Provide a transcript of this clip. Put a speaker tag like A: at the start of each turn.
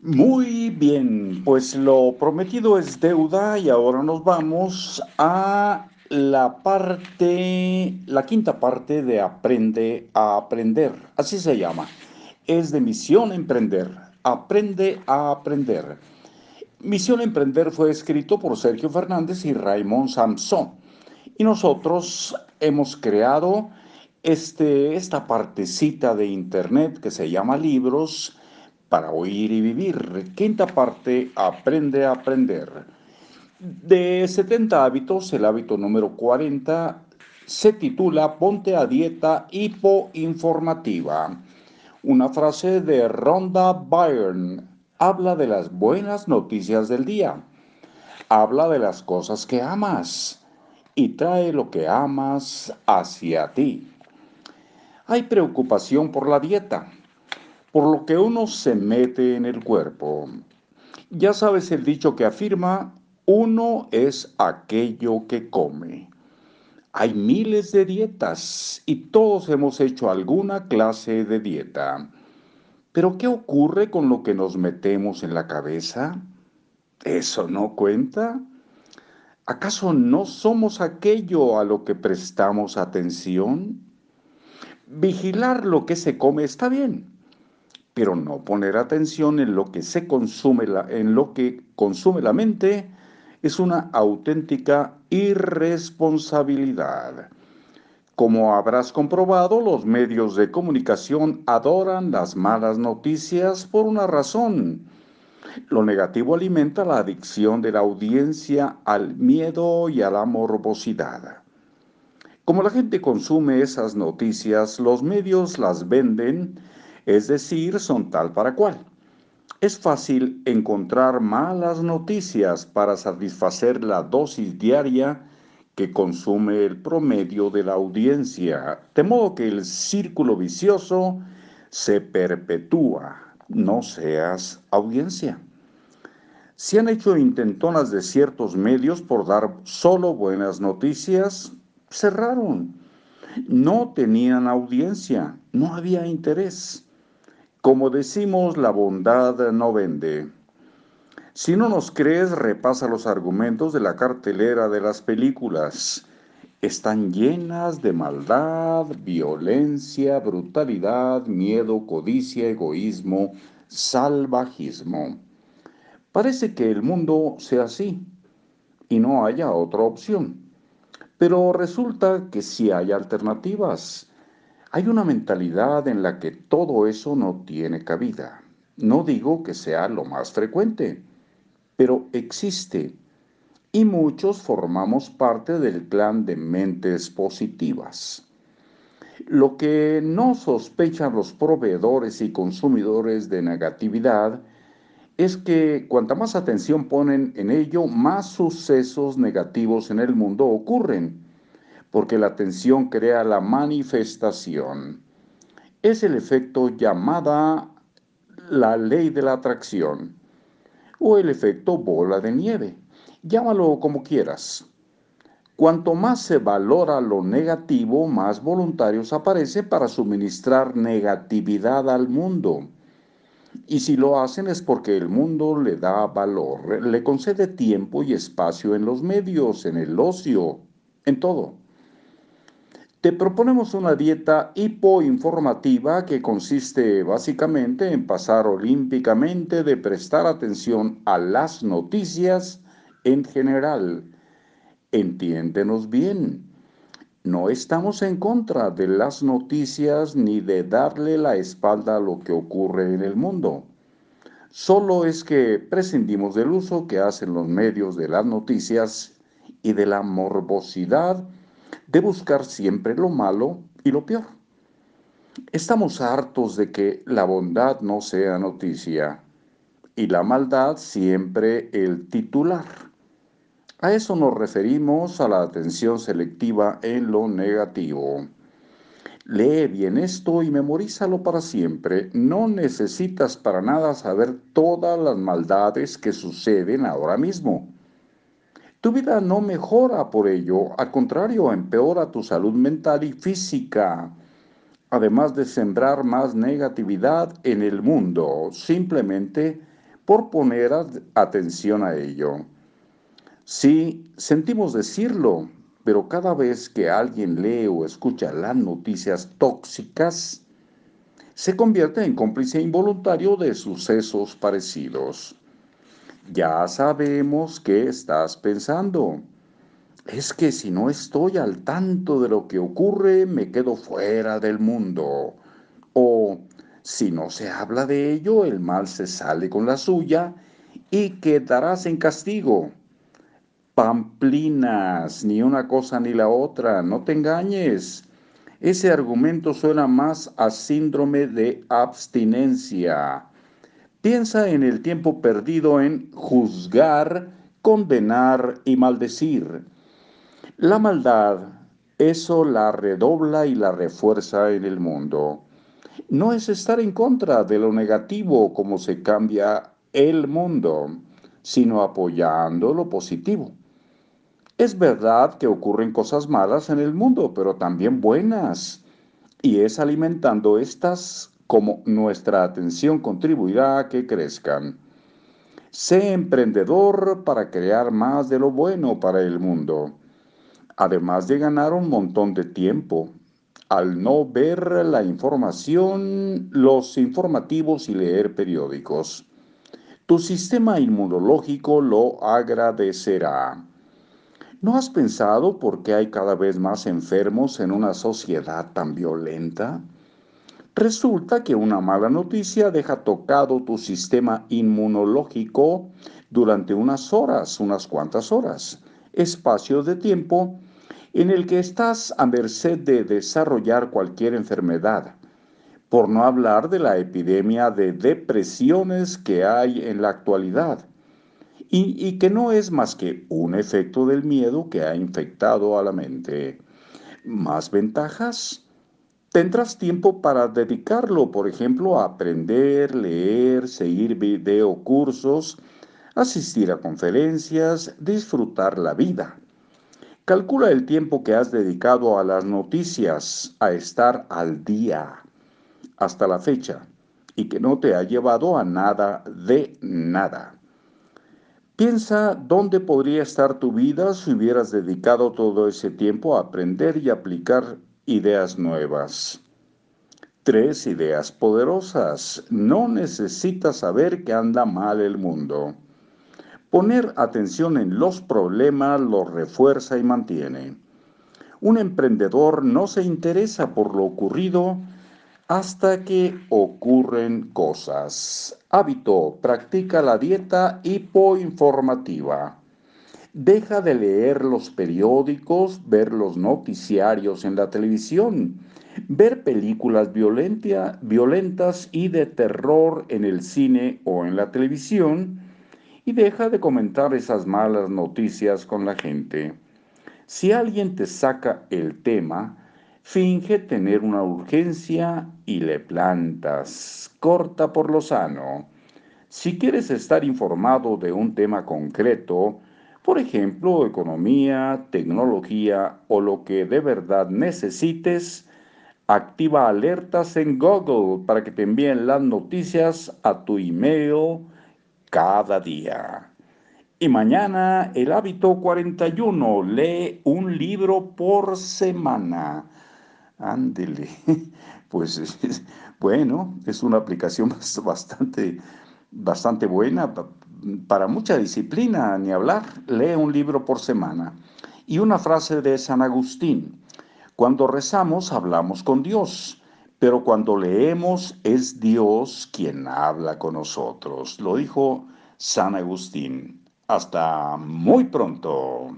A: Muy bien, pues lo prometido es deuda y ahora nos vamos a la parte, la quinta parte de Aprende a Aprender, así se llama. Es de Misión Emprender, Aprende a Aprender. Misión Emprender fue escrito por Sergio Fernández y Raymond Samson. Y nosotros hemos creado este, esta partecita de internet que se llama libros para oír y vivir. Quinta parte, aprende a aprender. De 70 hábitos, el hábito número 40 se titula Ponte a dieta hipoinformativa. Una frase de Rhonda Byrne habla de las buenas noticias del día. Habla de las cosas que amas y trae lo que amas hacia ti. Hay preocupación por la dieta por lo que uno se mete en el cuerpo. Ya sabes el dicho que afirma, uno es aquello que come. Hay miles de dietas y todos hemos hecho alguna clase de dieta. Pero ¿qué ocurre con lo que nos metemos en la cabeza? ¿Eso no cuenta? ¿Acaso no somos aquello a lo que prestamos atención? Vigilar lo que se come está bien, pero no poner atención en lo que se consume en lo que consume la mente es una auténtica irresponsabilidad. Como habrás comprobado, los medios de comunicación adoran las malas noticias por una razón. Lo negativo alimenta la adicción de la audiencia al miedo y a la morbosidad. Como la gente consume esas noticias, los medios las venden es decir, son tal para cual. Es fácil encontrar malas noticias para satisfacer la dosis diaria que consume el promedio de la audiencia, de modo que el círculo vicioso se perpetúa. No seas audiencia. Se han hecho intentonas de ciertos medios por dar solo buenas noticias, cerraron. No tenían audiencia, no había interés. Como decimos, la bondad no vende. Si no nos crees, repasa los argumentos de la cartelera de las películas. Están llenas de maldad, violencia, brutalidad, miedo, codicia, egoísmo, salvajismo. Parece que el mundo sea así y no haya otra opción. Pero resulta que sí hay alternativas hay una mentalidad en la que todo eso no tiene cabida. No digo que sea lo más frecuente, pero existe. Y muchos formamos parte del clan de mentes positivas. Lo que no sospechan los proveedores y consumidores de negatividad es que cuanta más atención ponen en ello, más sucesos negativos en el mundo ocurren porque la atención crea la manifestación. Es el efecto llamada la ley de la atracción o el efecto bola de nieve. Llámalo como quieras. Cuanto más se valora lo negativo, más voluntarios aparecen para suministrar negatividad al mundo. Y si lo hacen es porque el mundo le da valor, le concede tiempo y espacio en los medios, en el ocio, en todo. Te proponemos una dieta hipoinformativa que consiste básicamente en pasar olímpicamente de prestar atención a las noticias en general. Entiéndenos bien. No estamos en contra de las noticias ni de darle la espalda a lo que ocurre en el mundo. Solo es que prescindimos del uso que hacen los medios de las noticias y de la morbosidad de buscar siempre lo malo y lo peor. Estamos hartos de que la bondad no sea noticia y la maldad siempre el titular. A eso nos referimos a la atención selectiva en lo negativo. Lee bien esto y memorízalo para siempre. No necesitas para nada saber todas las maldades que suceden ahora mismo. Tu vida no mejora por ello, al contrario, empeora tu salud mental y física, además de sembrar más negatividad en el mundo, simplemente por poner atención a ello. Sí, sentimos decirlo, pero cada vez que alguien lee o escucha las noticias tóxicas, se convierte en cómplice involuntario de sucesos parecidos. Ya sabemos qué estás pensando. Es que si no estoy al tanto de lo que ocurre, me quedo fuera del mundo. O si no se habla de ello, el mal se sale con la suya y quedarás en castigo. Pamplinas, ni una cosa ni la otra, no te engañes. Ese argumento suena más a síndrome de abstinencia. Piensa en el tiempo perdido en juzgar, condenar y maldecir. La maldad, eso la redobla y la refuerza en el mundo. No es estar en contra de lo negativo como se cambia el mundo, sino apoyando lo positivo. Es verdad que ocurren cosas malas en el mundo, pero también buenas. Y es alimentando estas como nuestra atención contribuirá a que crezcan. Sé emprendedor para crear más de lo bueno para el mundo, además de ganar un montón de tiempo al no ver la información, los informativos y leer periódicos. Tu sistema inmunológico lo agradecerá. ¿No has pensado por qué hay cada vez más enfermos en una sociedad tan violenta? Resulta que una mala noticia deja tocado tu sistema inmunológico durante unas horas, unas cuantas horas, espacio de tiempo en el que estás a merced de desarrollar cualquier enfermedad, por no hablar de la epidemia de depresiones que hay en la actualidad y, que no es más que un efecto del miedo que ha infectado a la mente. ¿Más ventajas? Tendrás tiempo para dedicarlo, por ejemplo, a aprender, leer, seguir videocursos, asistir a conferencias, disfrutar la vida. Calcula el tiempo que has dedicado a las noticias, a estar al día hasta la fecha y que no te ha llevado a nada de nada. Piensa dónde podría estar tu vida si hubieras dedicado todo ese tiempo a aprender y aplicar ideas nuevas. Tres ideas poderosas. No necesitas saber que anda mal el mundo. Poner atención en los problemas los refuerza y mantiene. Un emprendedor no se interesa por lo ocurrido hasta que ocurren cosas. Hábito, practica la dieta hipoinformativa. Deja de leer los periódicos, ver los noticiarios en la televisión, ver películas violentas y de terror en el cine o en la televisión y deja de comentar esas malas noticias con la gente. Si alguien te saca el tema, Finge tener una urgencia y le plantas. Corta por lo sano. Si quieres estar informado de un tema concreto, por ejemplo, economía, tecnología o lo que de verdad necesites, activa alertas en Google para que te envíen las noticias a tu email cada día. Y mañana el hábito 41, lee un libro por semana. Ándele. Pues bueno, es una aplicación bastante, bastante buena para mucha disciplina, ni hablar. Lee un libro por semana. Y una frase de San Agustín. Cuando rezamos hablamos con Dios, pero cuando leemos es Dios quien habla con nosotros. Lo dijo San Agustín. Hasta muy pronto.